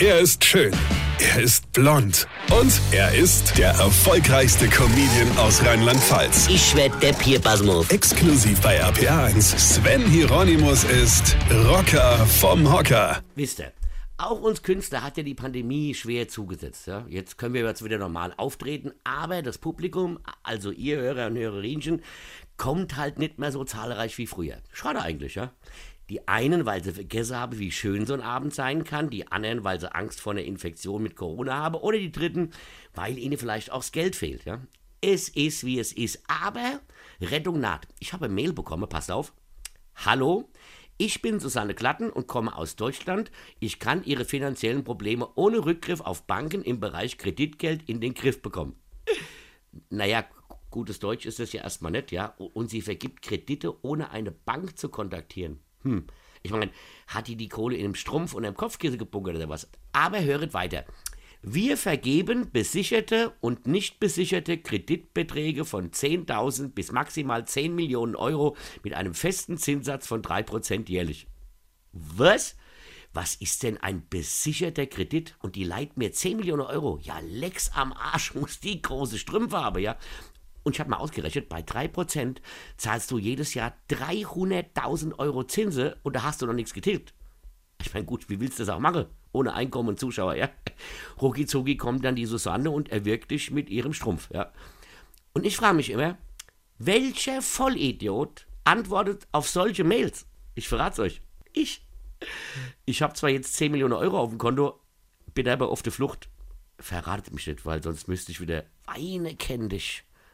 Er ist schön. Er ist blond. Und er ist der erfolgreichste Comedian aus Rheinland-Pfalz. Ich werd der Pierpasmus. Exklusiv bei RPA1. Sven Hieronymus ist Rocker vom Hocker. Wisst ihr, auch uns Künstler hat ja die Pandemie schwer zugesetzt. Ja? Jetzt können wir jetzt wieder normal auftreten, aber das Publikum, also ihr Hörer und Hörerinchen, kommt halt nicht mehr so zahlreich wie früher. Schade eigentlich, ja? Die einen, weil sie vergessen haben, wie schön so ein Abend sein kann, die anderen, weil sie Angst vor einer Infektion mit Corona haben oder die dritten, weil ihnen vielleicht auch das Geld fehlt. Ja? Es ist, wie es ist, aber Rettung naht. Ich habe eine Mail bekommen, passt auf. Hallo, ich bin Susanne Klatten und komme aus Deutschland. Ich kann Ihre finanziellen Probleme ohne Rückgriff auf Banken im Bereich Kreditgeld in den Griff bekommen. Naja, gutes Deutsch ist das ja erstmal nicht, ja. Und sie vergibt Kredite, ohne eine Bank zu kontaktieren. Hm. Ich meine, hat die die Kohle in einem Strumpf und einem Kopfkissen gebunkert oder was? Aber höret weiter. Wir vergeben besicherte und nicht besicherte Kreditbeträge von 10.000 bis maximal 10 Millionen Euro mit einem festen Zinssatz von 3% jährlich. Was? Was ist denn ein besicherter Kredit? Und die leiht mir 10 Millionen Euro. Ja, Lex am Arsch muss die große Strümpfe haben, ja. Und ich habe mal ausgerechnet, bei 3% zahlst du jedes Jahr 300.000 Euro Zinse und da hast du noch nichts getilgt. Ich meine, gut, wie willst du das auch machen? Ohne Einkommen und Zuschauer, ja? Rucki zucki kommt dann die Susanne und erwirkt dich mit ihrem Strumpf, ja? Und ich frage mich immer, welcher Vollidiot antwortet auf solche Mails? Ich verrate euch. Ich. Ich habe zwar jetzt 10 Millionen Euro auf dem Konto, bin aber auf der Flucht. Verratet mich nicht, weil sonst müsste ich wieder Weine kenn dich.